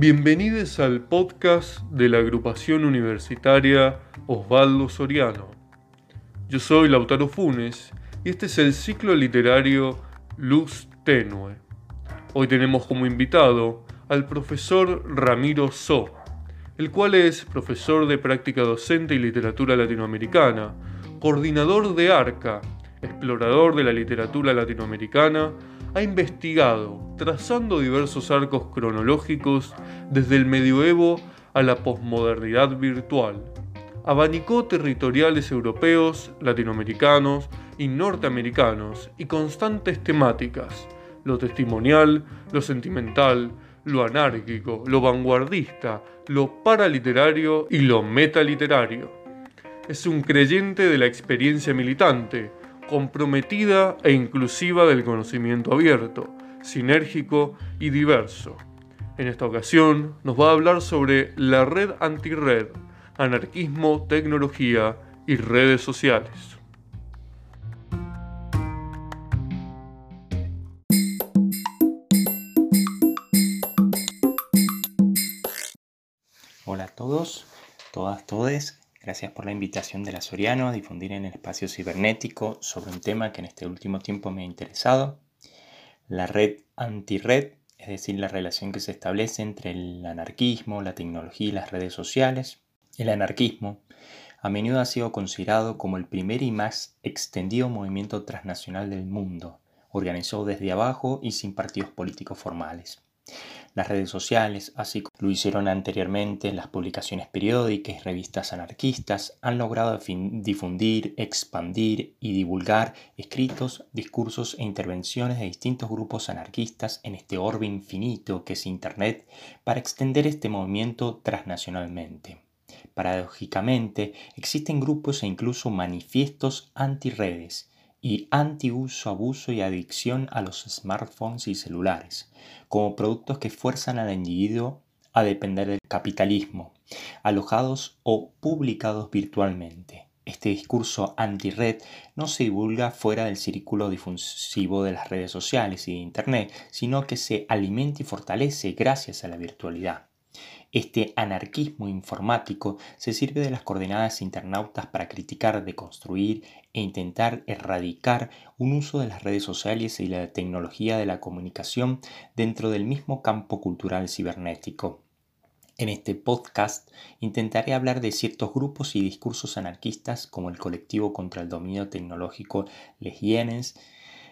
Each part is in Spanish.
Bienvenidos al podcast de la agrupación universitaria Osvaldo Soriano. Yo soy Lautaro Funes y este es el ciclo literario Luz Tenue. Hoy tenemos como invitado al profesor Ramiro So, el cual es profesor de práctica docente y literatura latinoamericana, coordinador de ARCA, explorador de la literatura latinoamericana, ha investigado, trazando diversos arcos cronológicos desde el medioevo a la posmodernidad virtual. Abanicó territoriales europeos, latinoamericanos y norteamericanos y constantes temáticas, lo testimonial, lo sentimental, lo anárquico, lo vanguardista, lo paraliterario y lo metaliterario. Es un creyente de la experiencia militante, comprometida e inclusiva del conocimiento abierto, sinérgico y diverso. En esta ocasión nos va a hablar sobre la red anti-red, anarquismo, tecnología y redes sociales. Hola a todos, todas, todes. Gracias por la invitación de la Soriano a difundir en el espacio cibernético sobre un tema que en este último tiempo me ha interesado, la red anti-red, es decir, la relación que se establece entre el anarquismo, la tecnología y las redes sociales. El anarquismo a menudo ha sido considerado como el primer y más extendido movimiento transnacional del mundo, organizado desde abajo y sin partidos políticos formales. Las redes sociales, así como lo hicieron anteriormente las publicaciones periódicas y revistas anarquistas, han logrado difundir, expandir y divulgar escritos, discursos e intervenciones de distintos grupos anarquistas en este orbe infinito que es Internet para extender este movimiento transnacionalmente. Paradójicamente, existen grupos e incluso manifiestos anti-redes y anti-uso, abuso y adicción a los smartphones y celulares, como productos que fuerzan al individuo a depender del capitalismo, alojados o publicados virtualmente. Este discurso anti-red no se divulga fuera del círculo difusivo de las redes sociales y de Internet, sino que se alimenta y fortalece gracias a la virtualidad. Este anarquismo informático se sirve de las coordenadas internautas para criticar, deconstruir e intentar erradicar un uso de las redes sociales y la tecnología de la comunicación dentro del mismo campo cultural cibernético. En este podcast intentaré hablar de ciertos grupos y discursos anarquistas como el colectivo contra el dominio tecnológico Legienes,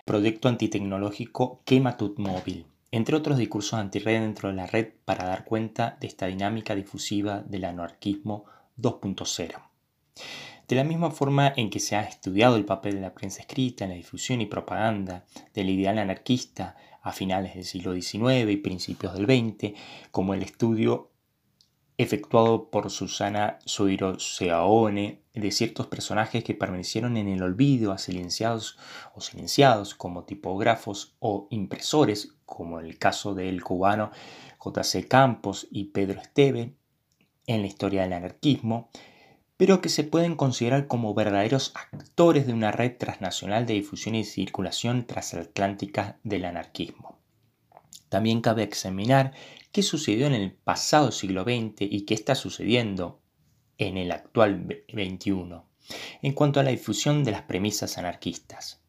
proyecto antitecnológico Kematut Móvil, entre otros discursos antirred dentro de la red para dar cuenta de esta dinámica difusiva del anarquismo 2.0. De la misma forma en que se ha estudiado el papel de la prensa escrita en la difusión y propaganda del ideal anarquista a finales del siglo XIX y principios del XX, como el estudio efectuado por Susana Soiro-Seaone de ciertos personajes que permanecieron en el olvido, silenciados o silenciados como tipógrafos o impresores, como el caso del cubano J.C. Campos y Pedro Esteve en la historia del anarquismo, pero que se pueden considerar como verdaderos actores de una red transnacional de difusión y circulación transatlántica del anarquismo. También cabe examinar qué sucedió en el pasado siglo XX y qué está sucediendo en el actual XXI en cuanto a la difusión de las premisas anarquistas.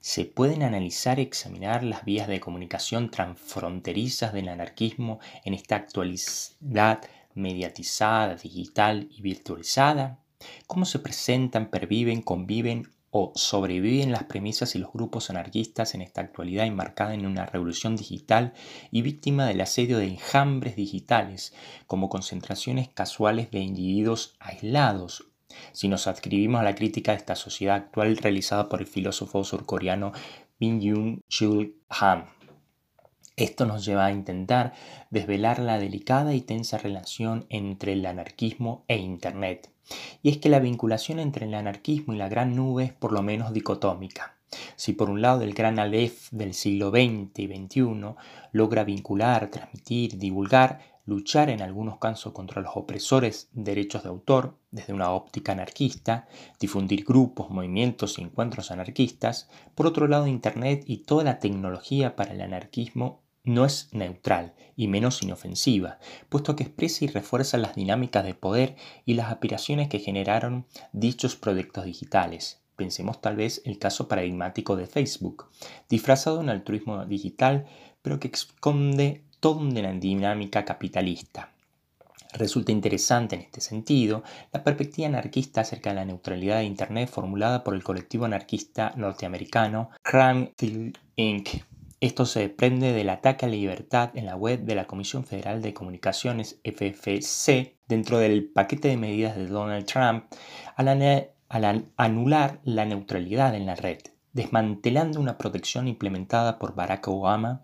Se pueden analizar y examinar las vías de comunicación transfronterizas del anarquismo en esta actualidad mediatizada, digital y virtualizada, cómo se presentan, perviven, conviven o sobreviven las premisas y los grupos anarquistas en esta actualidad enmarcada en una revolución digital y víctima del asedio de enjambres digitales como concentraciones casuales de individuos aislados. Si nos adscribimos a la crítica de esta sociedad actual realizada por el filósofo surcoreano Min Chul Han. Esto nos lleva a intentar desvelar la delicada y tensa relación entre el anarquismo e Internet y es que la vinculación entre el anarquismo y la gran nube es por lo menos dicotómica. Si por un lado el gran Aleph del siglo XX y XXI logra vincular, transmitir, divulgar, luchar en algunos casos contra los opresores derechos de autor desde una óptica anarquista, difundir grupos, movimientos y encuentros anarquistas, por otro lado Internet y toda la tecnología para el anarquismo no es neutral y menos inofensiva, puesto que expresa y refuerza las dinámicas de poder y las aspiraciones que generaron dichos proyectos digitales. Pensemos tal vez el caso paradigmático de Facebook, disfrazado en altruismo digital, pero que esconde toda una dinámica capitalista. Resulta interesante en este sentido la perspectiva anarquista acerca de la neutralidad de Internet formulada por el colectivo anarquista norteamericano Crime Inc. Esto se desprende del ataque a la libertad en la web de la Comisión Federal de Comunicaciones FFC dentro del paquete de medidas de Donald Trump al, anular la neutralidad en la red, desmantelando una protección implementada por Barack Obama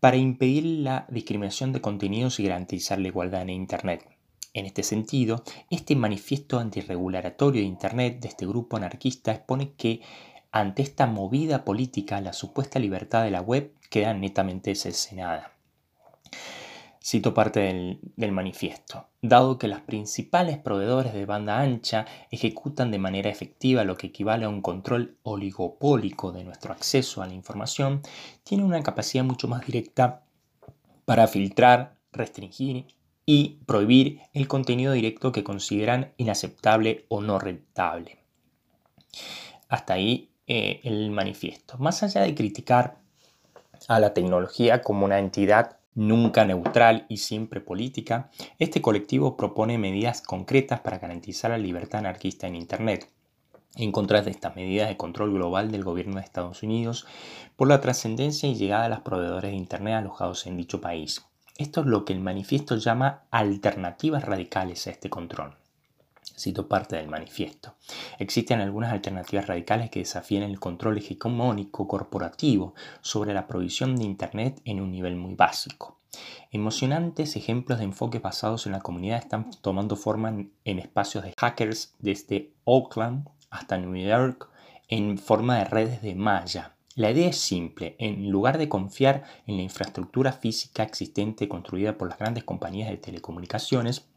para impedir la discriminación de contenidos y garantizar la igualdad en Internet. En este sentido, este manifiesto antirregulatorio de Internet de este grupo anarquista expone que ante esta movida política la supuesta libertad de la web queda netamente cercenada. Cito parte del, manifiesto. Dado que los principales proveedores de banda ancha ejecutan de manera efectiva lo que equivale a un control oligopólico de nuestro acceso a la información, tienen una capacidad mucho más directa para filtrar, restringir y prohibir el contenido directo que consideran inaceptable o no rentable. Hasta ahí eh, el manifiesto. Más allá de criticar a la tecnología como una entidad nunca neutral y siempre política, este colectivo propone medidas concretas para garantizar la libertad anarquista en Internet, en contra de estas medidas de control global del gobierno de Estados Unidos por la trascendencia y llegada de los proveedores de Internet alojados en dicho país. Esto es lo que el manifiesto llama alternativas radicales a este control. Cito parte del manifiesto. Existen algunas alternativas radicales que desafían el control hegemónico corporativo sobre la provisión de Internet en un nivel muy básico. Emocionantes ejemplos de enfoques basados en la comunidad están tomando forma en, espacios de hackers desde Oakland hasta New York en forma de redes de malla. La idea es simple, en lugar de confiar en la infraestructura física existente construida por las grandes compañías de telecomunicaciones,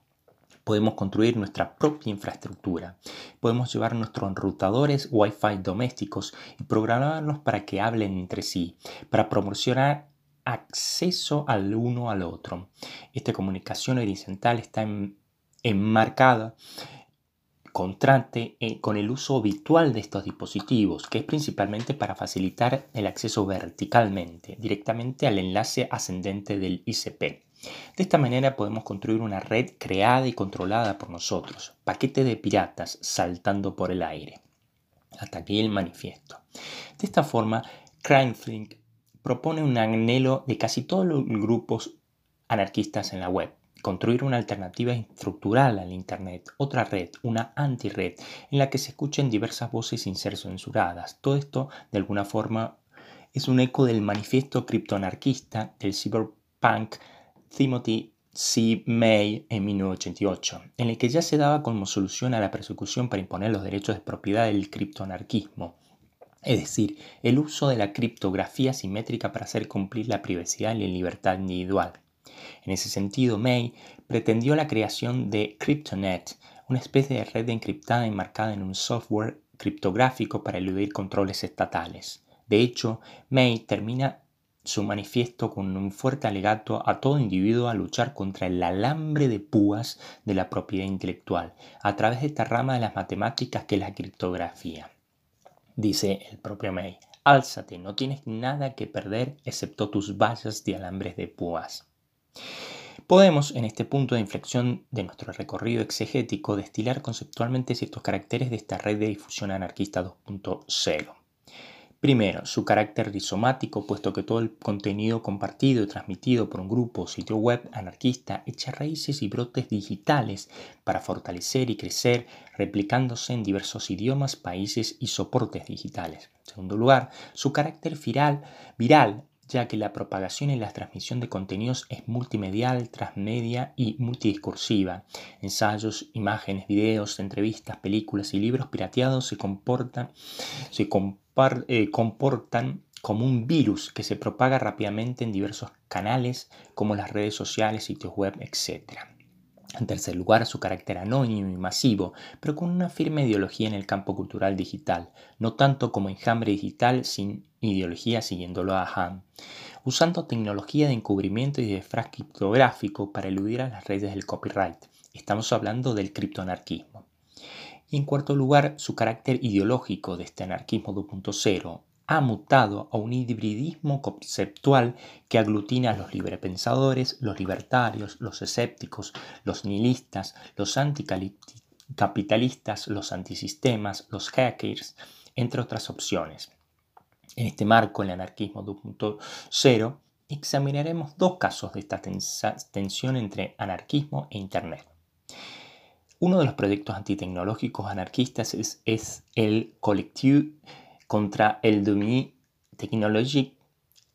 podemos construir nuestra propia infraestructura. Podemos llevar nuestros enrutadores Wi-Fi domésticos y programarlos para que hablen entre sí, para proporcionar acceso al uno al otro. Esta comunicación horizontal está enmarcada contraste eh, con el uso habitual de estos dispositivos, que es principalmente para facilitar el acceso verticalmente, directamente al enlace ascendente del ICP. De esta manera podemos construir una red creada y controlada por nosotros, paquete de piratas saltando por el aire. Hasta aquí el manifiesto. De esta forma, CrimeThink propone un anhelo de casi todos los grupos anarquistas en la web, construir una alternativa estructural al Internet, otra red, una anti-red, en la que se escuchen diversas voces sin ser censuradas. Todo esto, de alguna forma, es un eco del manifiesto criptoanarquista del cyberpunk Timothy C. May en 1988, en el que ya se daba como solución a la persecución para imponer los derechos de propiedad del criptoanarquismo, es decir, el uso de la criptografía simétrica para hacer cumplir la privacidad y la libertad individual. En ese sentido, May pretendió la creación de CryptoNet, una especie de red encriptada enmarcada en un software criptográfico para eludir controles estatales. De hecho, May termina su manifiesto con un fuerte alegato a todo individuo a luchar contra el alambre de púas de la propiedad intelectual, a través de esta rama de las matemáticas que es la criptografía. Dice el propio May, álzate, no tienes nada que perder excepto tus vallas de alambres de púas. Podemos, en este punto de inflexión de nuestro recorrido exegético, destilar conceptualmente ciertos caracteres de esta red de difusión anarquista 2.0. Primero, su carácter rizomático, puesto que todo el contenido compartido y transmitido por un grupo o sitio web anarquista echa raíces y brotes digitales para fortalecer y crecer, replicándose en diversos idiomas, países y soportes digitales. En segundo lugar, su carácter viral, viral ya que la propagación y la transmisión de contenidos es multimedial, transmedia y multidiscursiva. Ensayos, imágenes, videos, entrevistas, películas y libros pirateados se comportan, se eh, comportan como un virus que se propaga rápidamente en diversos canales como las redes sociales, sitios web, etc. En tercer lugar, su carácter anónimo y masivo, pero con una firme ideología en el campo cultural digital, no tanto como enjambre digital sin ideología siguiéndolo a Han. usando tecnología de encubrimiento y de criptográfico para eludir a las redes del copyright. Estamos hablando del criptoanarquismo. Y en cuarto lugar, su carácter ideológico de este anarquismo 2.0 ha mutado a un hibridismo conceptual que aglutina a los librepensadores, los libertarios, los escépticos, los nihilistas, los anticapitalistas, los antisistemas, los hackers, entre otras opciones. En este marco, el anarquismo 2.0, examinaremos dos casos de esta tensión entre anarquismo e Internet. Uno de los proyectos antitecnológicos anarquistas es, el Collectif contra el Domaine Technologique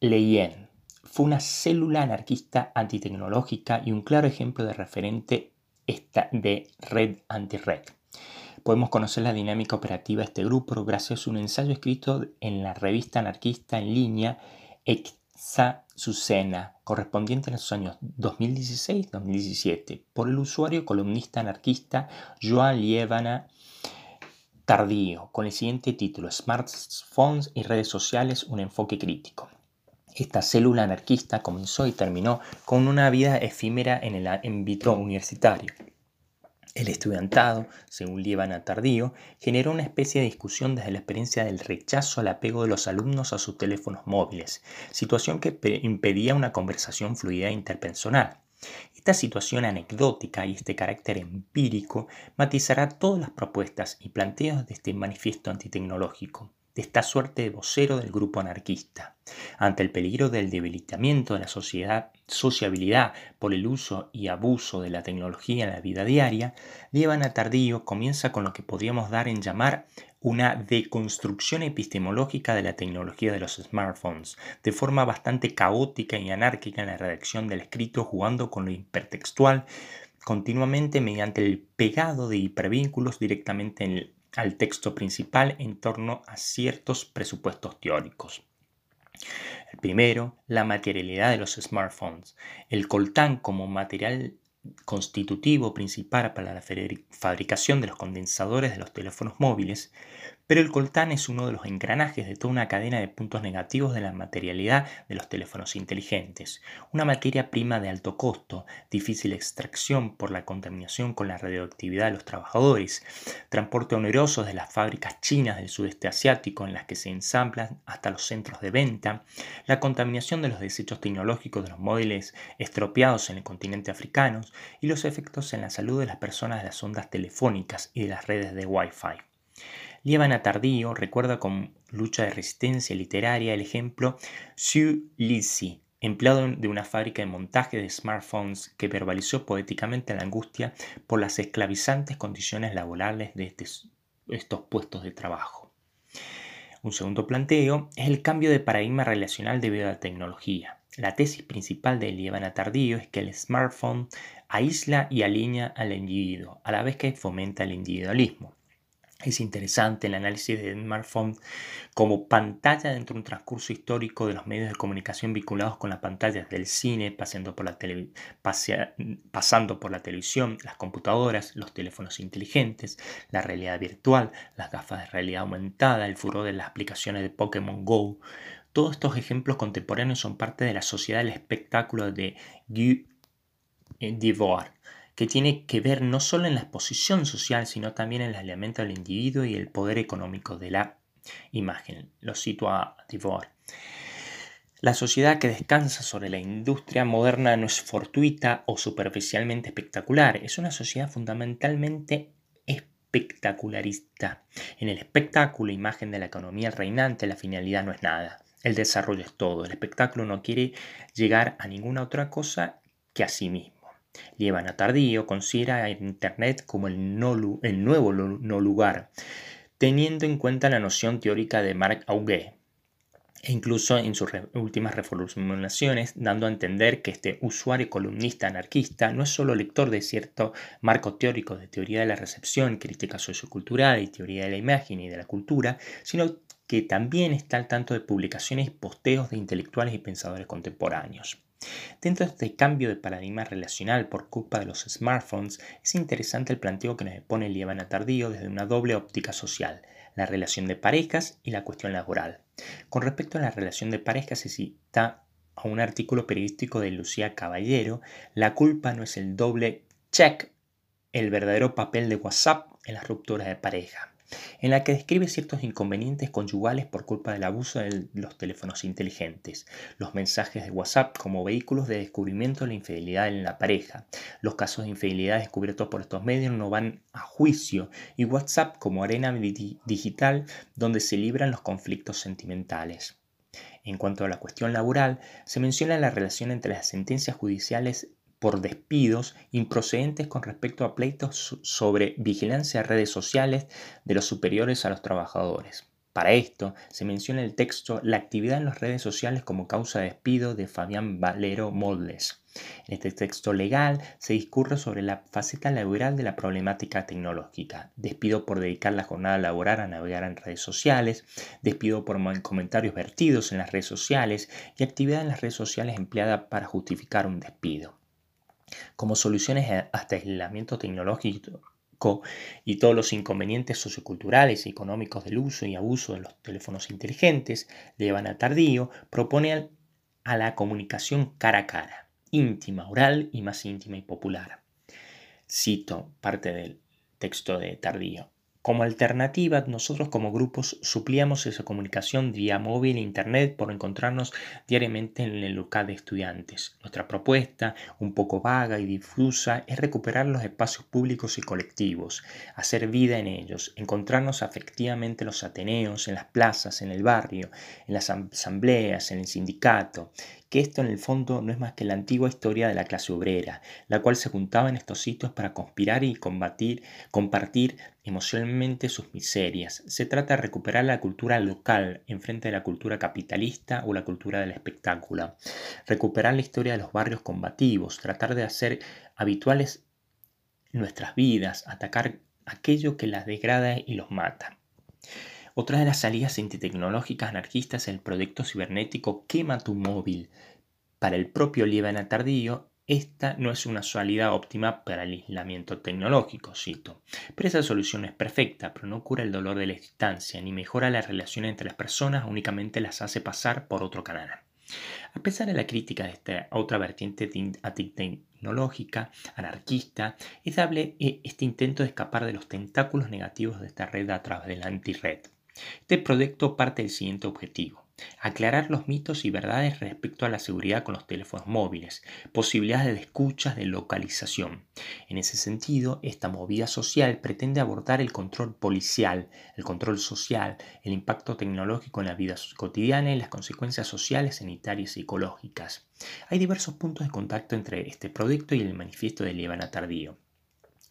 Leyen. Fue una célula anarquista antitecnológica y un claro ejemplo de referente de red anti-red. Podemos conocer la dinámica operativa de este grupo gracias a un ensayo escrito en la revista anarquista en línea Exasucena, correspondiente en los años 2016-2017, por el usuario columnista anarquista Joan Lievana tardío, con el siguiente título, Smartphones y redes sociales, un enfoque crítico. Esta célula anarquista comenzó y terminó con una vida efímera en el ámbito universitario. El estudiantado, según Lievana Tardío, generó una especie de discusión desde la experiencia del rechazo al apego de los alumnos a sus teléfonos móviles, situación que impedía una conversación fluida e interpersonal. Esta situación anecdótica y este carácter empírico matizará todas las propuestas y planteos de este manifiesto antitecnológico, de esta suerte de vocero del grupo anarquista. Ante el peligro del debilitamiento de la sociedad, sociabilidad por el uso y abuso de la tecnología en la vida diaria, Lievana Tardío comienza con lo que podríamos dar en llamar una deconstrucción epistemológica de la tecnología de los smartphones, de forma bastante caótica y anárquica en la redacción del escrito, jugando con lo hipertextual continuamente mediante el pegado de hipervínculos directamente al texto principal en torno a ciertos presupuestos teóricos. El primero, la materialidad de los smartphones. El coltán como material constitutivo principal para la fabricación de los condensadores de los teléfonos móviles, pero el coltán es uno de los engranajes de toda una cadena de puntos negativos de la materialidad de los teléfonos inteligentes, una materia prima de alto costo, difícil extracción por la contaminación con la radioactividad de los trabajadores, transporte oneroso de las fábricas chinas del sudeste asiático en las que se ensamblan hasta los centros de venta, la contaminación de los desechos tecnológicos de los móviles estropeados en el continente africano y los efectos en la salud de las personas de las ondas telefónicas y de las redes de Wi-Fi. Lievana Tardío recuerda con lucha de resistencia literaria el ejemplo Xu Lisi, empleado de una fábrica de montaje de smartphones que verbalizó poéticamente la angustia por las esclavizantes condiciones laborales de estos puestos de trabajo. Un segundo planteo es el cambio de paradigma relacional debido a la tecnología. La tesis principal de Lievana Tardío es que el smartphone aísla y alinea al individuo, a la vez que fomenta el individualismo. Es interesante el análisis de smartphone como pantalla dentro de un transcurso histórico de los medios de comunicación vinculados con las pantallas del cine, pasando por, la televisión, las computadoras, los teléfonos inteligentes, la realidad virtual, las gafas de realidad aumentada, el furor de las aplicaciones de Pokémon Go. Todos estos ejemplos contemporáneos son parte de la sociedad del espectáculo de Guy Debord que tiene que ver no solo en la exposición social, sino también en el aislamiento del individuo y el poder económico de la imagen. Lo cito a Debord. La sociedad que descansa sobre la industria moderna no es fortuita o superficialmente espectacular, es una sociedad fundamentalmente espectacularista. En el espectáculo, imagen de la economía reinante, la finalidad no es nada. El desarrollo es todo. El espectáculo no quiere llegar a ninguna otra cosa que a sí mismo. Lievana Tardío considera a Internet como el, nuevo no lugar, teniendo en cuenta la noción teórica de Marc Augé, e incluso en sus últimas reformulaciones, dando a entender que este usuario columnista anarquista no es solo lector de cierto marco teórico de teoría de la recepción, crítica sociocultural y teoría de la imagen y de la cultura, sino que también está al tanto de publicaciones y posteos de intelectuales y pensadores contemporáneos. Dentro de este cambio de paradigma relacional por culpa de los smartphones, es interesante el planteo que nos pone Lievana Tardío desde una doble óptica social, la relación de parejas y la cuestión laboral. Con respecto a la relación de parejas se cita a un artículo periodístico de Lucía Caballero, la culpa no es el doble check, el verdadero papel de WhatsApp en las rupturas de pareja en la que describe ciertos inconvenientes conyugales por culpa del abuso de los teléfonos inteligentes, los mensajes de WhatsApp como vehículos de descubrimiento de la infidelidad en la pareja. Los casos de infidelidad descubiertos por estos medios no van a juicio y WhatsApp como arena digital donde se libran los conflictos sentimentales. En cuanto a la cuestión laboral, se menciona la relación entre las sentencias judiciales por despidos improcedentes con respecto a pleitos sobre vigilancia de redes sociales de los superiores a los trabajadores. Para esto, se menciona el texto La actividad en las redes sociales como causa de despido de Fabián Valero Moldes. En este texto legal se discurre sobre la faceta laboral de la problemática tecnológica. Despido por dedicar la jornada laboral a navegar en redes sociales, despido por comentarios vertidos en las redes sociales y actividad en las redes sociales empleada para justificar un despido como soluciones a este aislamiento tecnológico y todos los inconvenientes socioculturales y económicos del uso y abuso de los teléfonos inteligentes, a Tardío propone a la comunicación cara a cara, íntima, oral y más íntima y popular. Cito parte del texto de Tardío. Como alternativa, nosotros como grupos suplíamos esa comunicación vía móvil e internet por encontrarnos diariamente en el local de estudiantes. Nuestra propuesta, un poco vaga y difusa, es recuperar los espacios públicos y colectivos, hacer vida en ellos, encontrarnos afectivamente en los ateneos, en las plazas, en el barrio, en las asambleas, en el sindicato, que esto en el fondo no es más que la antigua historia de la clase obrera, la cual se juntaba en estos sitios para conspirar y combatir, compartir emocionalmente sus miserias. Se trata de recuperar la cultura local en frente de la cultura capitalista o la cultura del espectáculo. Recuperar la historia de los barrios combativos, tratar de hacer habituales nuestras vidas, atacar aquello que las degrada y los mata. Otra de las salidas antitecnológicas anarquistas es el proyecto cibernético Quema tu móvil. Para el propio Liebana Tardío, esta no es una salida óptima para el aislamiento tecnológico, cito. Pero esa solución es perfecta, pero no cura el dolor de la distancia, ni mejora la relación entre las personas, únicamente las hace pasar por otro canal. A pesar de la crítica de esta otra vertiente tecnológica, anarquista, es dable eh, este intento de escapar de los tentáculos negativos de esta red a través de la anti-red. Este proyecto parte del siguiente objetivo. Aclarar los mitos y verdades respecto a la seguridad con los teléfonos móviles, posibilidades de escuchas de localización. En ese sentido, esta movida social pretende abordar el control policial, el control social, el impacto tecnológico en la vida cotidiana y las consecuencias sociales, sanitarias y ecológicas. Hay diversos puntos de contacto entre este proyecto y el manifiesto de Liebana Tardío.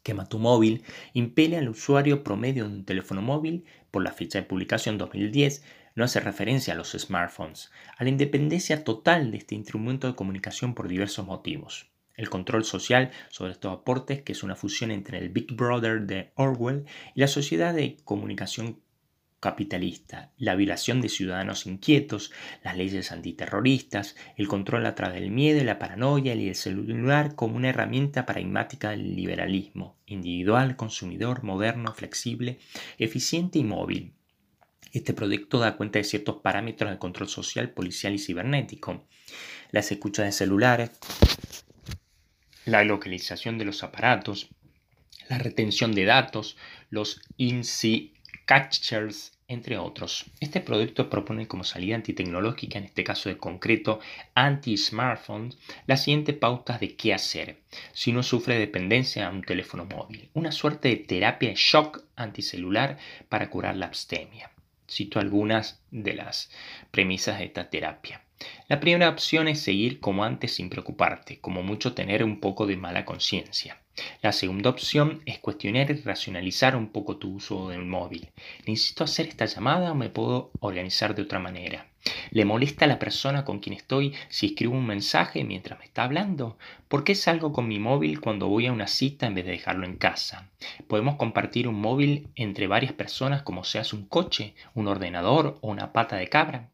Quema tu móvil impele al usuario promedio de un teléfono móvil por la fecha de publicación 2010 no hace referencia a los smartphones, a la independencia total de este instrumento de comunicación por diversos motivos. El control social sobre estos aportes, que es una fusión entre el Big Brother de Orwell y la sociedad de comunicación capitalista, la violación de ciudadanos inquietos, las leyes antiterroristas, el control a través del miedo y la paranoia y el celular como una herramienta paradigmática del liberalismo, individual, consumidor, moderno, flexible, eficiente y móvil. Este proyecto da cuenta de ciertos parámetros de control social, policial y cibernético. Las escuchas de celulares, la localización de los aparatos, la retención de datos, los INSI catchers entre otros. Este proyecto propone como salida antitecnológica, en este caso de concreto anti-smartphones, las siguientes pautas de qué hacer si uno sufre dependencia a un teléfono móvil. Una suerte de terapia de shock anticelular para curar la abstemia. Cito algunas de las premisas de esta terapia. La primera opción es seguir como antes sin preocuparte, como mucho tener un poco de mala conciencia. La segunda opción es cuestionar y racionalizar un poco tu uso del móvil. ¿Necesito hacer esta llamada o me puedo organizar de otra manera? ¿Le molesta a la persona con quien estoy si escribo un mensaje mientras me está hablando? ¿Por qué salgo con mi móvil cuando voy a una cita en vez de dejarlo en casa? ¿Podemos compartir un móvil entre varias personas como seas un coche, un ordenador o una pata de cabra?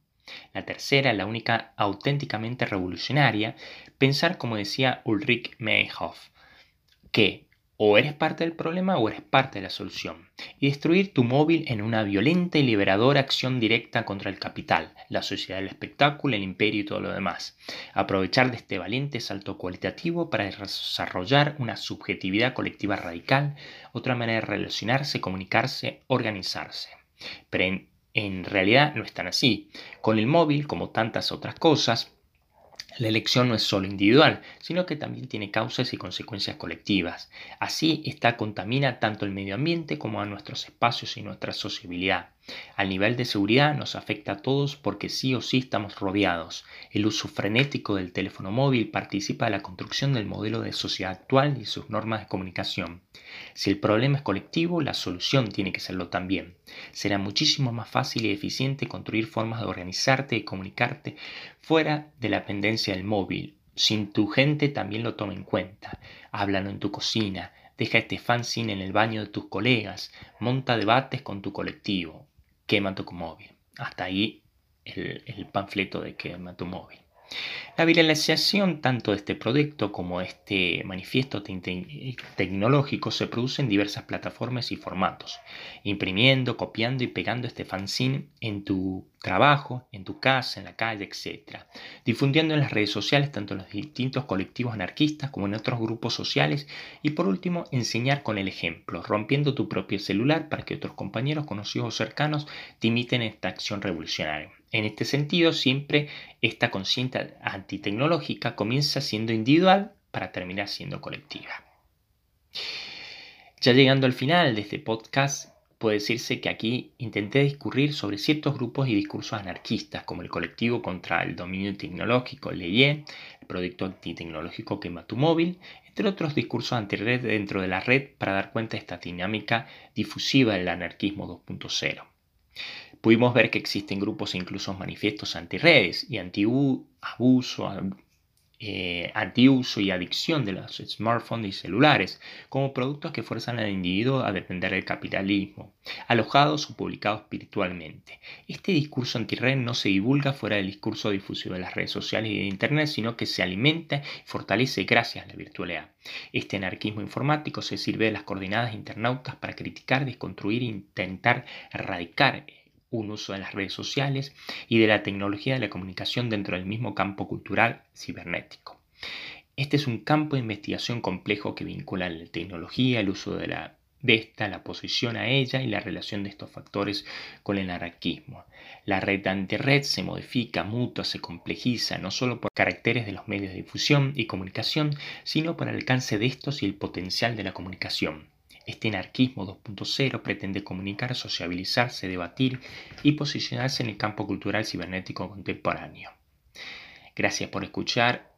La tercera, la única auténticamente revolucionaria, pensar como decía Ulrich Meinhof, que O eres parte del problema o eres parte de la solución. Y destruir tu móvil en una violenta y liberadora acción directa contra el capital, la sociedad del espectáculo, el imperio y todo lo demás. Aprovechar de este valiente salto cualitativo para desarrollar una subjetividad colectiva radical, otra manera de relacionarse, comunicarse, organizarse. Pero en, en realidad no es tan así. Con el móvil, como tantas otras cosas, la elección no es solo individual, sino que también tiene causas y consecuencias colectivas. Así, esta contamina tanto el medio ambiente como a nuestros espacios y nuestra sociabilidad. Al nivel de seguridad nos afecta a todos porque sí o sí estamos rodeados. El uso frenético del teléfono móvil participa de la construcción del modelo de sociedad actual y sus normas de comunicación. Si el problema es colectivo, la solución tiene que serlo también. Será muchísimo más fácil y eficiente construir formas de organizarte y comunicarte fuera de la dependencia del móvil. Sin tu gente también lo toma en cuenta. Háblalo en tu cocina, deja este fanzine en el baño de tus colegas, monta debates con tu colectivo quema tu móvil. Hasta ahí el, panfleto de quema tu móvil. La viralización tanto de este proyecto como de este manifiesto tecnológico se produce en diversas plataformas y formatos, imprimiendo, copiando y pegando este fanzine en tu trabajo, en tu casa, en la calle, etc. Difundiendo en las redes sociales tanto en los distintos colectivos anarquistas como en otros grupos sociales y por último enseñar con el ejemplo, rompiendo tu propio celular para que otros compañeros conocidos o cercanos te imiten esta acción revolucionaria. En este sentido, siempre esta conciencia antitecnológica comienza siendo individual para terminar siendo colectiva. Ya llegando al final de este podcast, puede decirse que aquí intenté discurrir sobre ciertos grupos y discursos anarquistas, como el colectivo contra el dominio tecnológico LEIE, el proyecto antitecnológico Quema tu móvil, entre otros discursos antirred dentro de la red para dar cuenta de esta dinámica difusiva del anarquismo 2.0. Pudimos ver que existen grupos e incluso manifiestos antirredes y anti-abuso, eh, antiuso y adicción de los smartphones y celulares como productos que fuerzan al individuo a depender del capitalismo, alojados o publicados espiritualmente. Este discurso antirred no se divulga fuera del discurso difusivo de las redes sociales y de Internet, sino que se alimenta y fortalece gracias a la virtualidad. Este anarquismo informático se sirve de las coordenadas internautas para criticar, desconstruir e intentar erradicar un uso de las redes sociales y de la tecnología de la comunicación dentro del mismo campo cultural cibernético. Este es un campo de investigación complejo que vincula la tecnología, el uso de, la, esta, la posición a ella y la relación de estos factores con el anarquismo. La red red se modifica, mutua, se complejiza, no solo por caracteres de los medios de difusión y comunicación, sino por el alcance de estos y el potencial de la comunicación. Este anarquismo 2.0 pretende comunicar, sociabilizarse, debatir y posicionarse en el campo cultural cibernético contemporáneo. Gracias por escuchar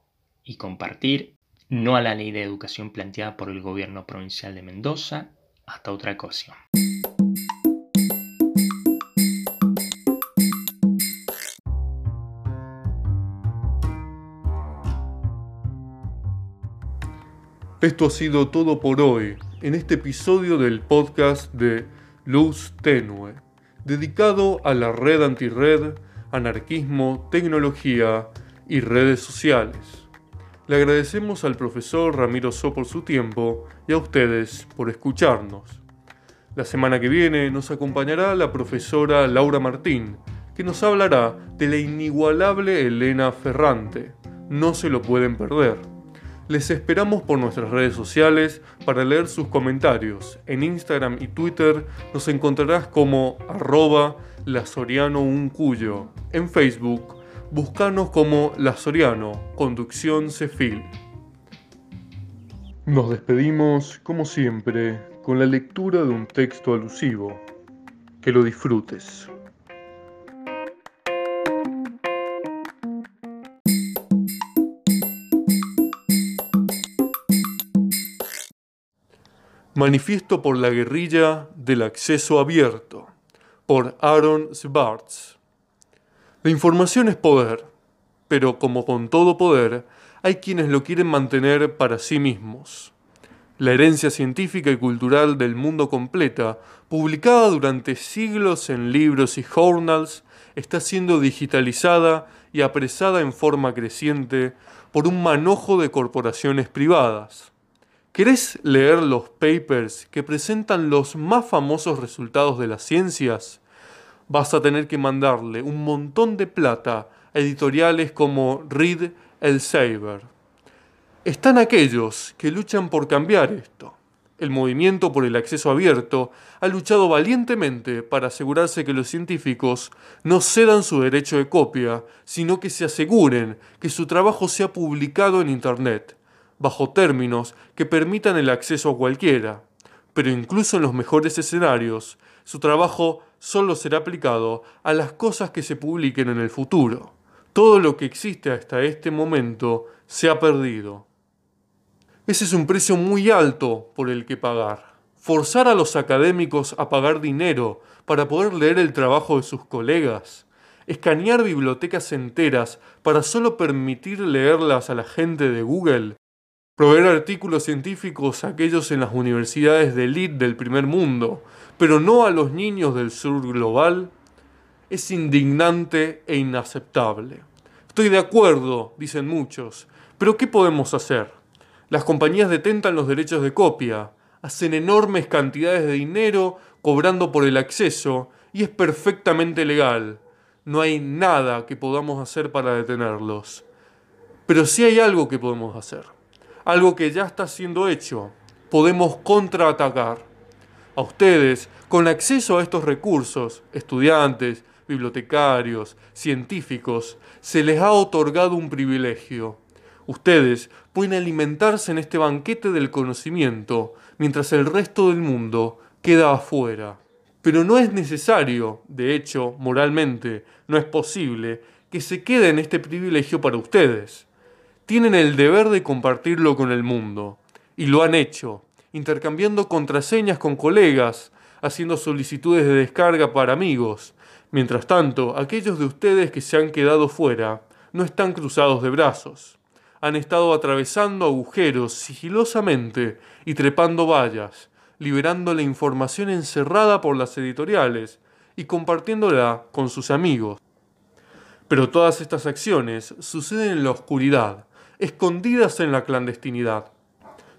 y compartir. No a la ley de educación planteada por el gobierno provincial de Mendoza. Hasta otra ocasión. Esto ha sido todo por hoy en este episodio del podcast de Luz Tenue, dedicado a la red antirred, anarquismo, tecnología y redes sociales. Le agradecemos al profesor Ramiro So por su tiempo y a ustedes por escucharnos. La semana que viene nos acompañará la profesora Laura Martín, que nos hablará de la inigualable Elena Ferrante. No se lo pueden perder. Les esperamos por nuestras redes sociales para leer sus comentarios. En Instagram y Twitter nos encontrarás como arroba lasorianouncuyo. En Facebook, búscanos como Lasoriano, Conducción Cefil. Nos despedimos, como siempre, con la lectura de un texto alusivo. Que lo disfrutes. Manifiesto por la guerrilla del acceso abierto, por Aaron Swartz. La información es poder, pero como con todo poder, hay quienes lo quieren mantener para sí mismos. La herencia científica y cultural del mundo completa, publicada durante siglos en libros y journals, está siendo digitalizada y apresada en forma creciente por un manojo de corporaciones privadas ¿Querés leer los papers que presentan los más famosos resultados de las ciencias? Vas a tener que mandarle un montón de plata a editoriales como Reed Elsevier. Están aquellos que luchan por cambiar esto. El movimiento por el acceso abierto ha luchado valientemente para asegurarse que los científicos no cedan su derecho de copia, sino que se aseguren que su trabajo sea publicado en Internet, bajo términos que permitan el acceso a cualquiera. Pero incluso en los mejores escenarios, su trabajo solo será aplicado a las cosas que se publiquen en el futuro. Todo lo que existe hasta este momento se ha perdido. Ese es un precio muy alto por el que pagar. Forzar a los académicos a pagar dinero para poder leer el trabajo de sus colegas. Escanear bibliotecas enteras para solo permitir leerlas a la gente de Google. Proveer artículos científicos a aquellos en las universidades de elite del primer mundo, pero no a los niños del sur global, es indignante e inaceptable. Estoy de acuerdo, dicen muchos, pero ¿qué podemos hacer? Las compañías detentan los derechos de copia, hacen enormes cantidades de dinero cobrando por el acceso y es perfectamente legal. No hay nada que podamos hacer para detenerlos. Pero sí hay algo que podemos hacer. Algo que ya está siendo hecho. Podemos contraatacar. A ustedes, con acceso a estos recursos, estudiantes, bibliotecarios, científicos, se les ha otorgado un privilegio Ustedes pueden alimentarse en este banquete del conocimiento, mientras el resto del mundo queda afuera. Pero no es necesario, de hecho, moralmente, no es posible, que se quede en este privilegio para ustedes. Tienen el deber de compartirlo con el mundo, y lo han hecho, intercambiando contraseñas con colegas, haciendo solicitudes de descarga para amigos. Mientras tanto, aquellos de ustedes que se han quedado fuera no están cruzados de brazos han estado atravesando agujeros sigilosamente y trepando vallas, liberando la información encerrada por las editoriales y compartiéndola con sus amigos. Pero todas estas acciones suceden en la oscuridad, escondidas en la clandestinidad.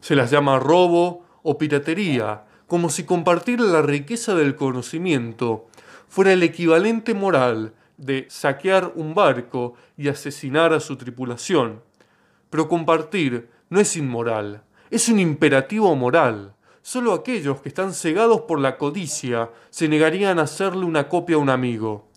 Se las llama robo o piratería, como si compartir la riqueza del conocimiento fuera el equivalente moral de saquear un barco y asesinar a su tripulación. Pero compartir no es inmoral, es un imperativo moral. Solo aquellos que están cegados por la codicia se negarían a hacerle una copia a un amigo.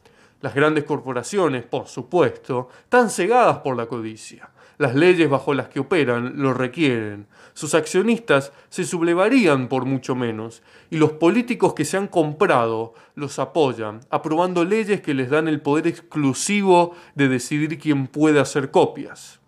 Las grandes corporaciones, por supuesto, están cegadas por la codicia. Las leyes bajo las que operan lo requieren. Sus accionistas se sublevarían por mucho menos, y los políticos que se han comprado los apoyan, aprobando leyes que les dan el poder exclusivo de decidir quién puede hacer copias.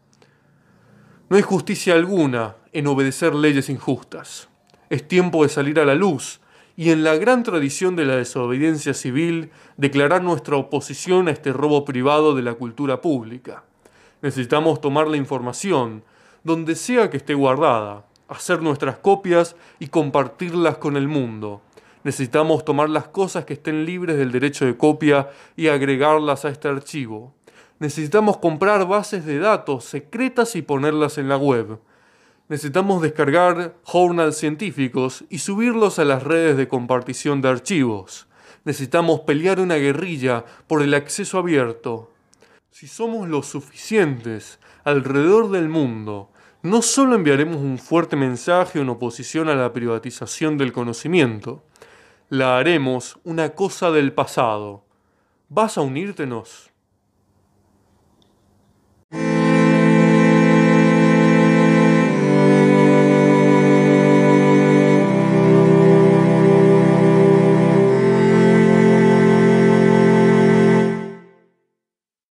No hay justicia alguna en obedecer leyes injustas. Es tiempo de salir a la luz y en la gran tradición de la desobediencia civil declarar nuestra oposición a este robo privado de la cultura pública. Necesitamos tomar la información, donde sea que esté guardada, hacer nuestras copias y compartirlas con el mundo. Necesitamos tomar las cosas que estén libres del derecho de copia y agregarlas a este archivo necesitamos comprar bases de datos secretas y ponerlas en la web. Necesitamos descargar journals científicos y subirlos a las redes de compartición de archivos. Necesitamos pelear una guerrilla por el acceso abierto. Si somos lo suficientes alrededor del mundo, no solo enviaremos un fuerte mensaje en oposición a la privatización del conocimiento, la haremos una cosa del pasado. ¿Vas a unírtenos?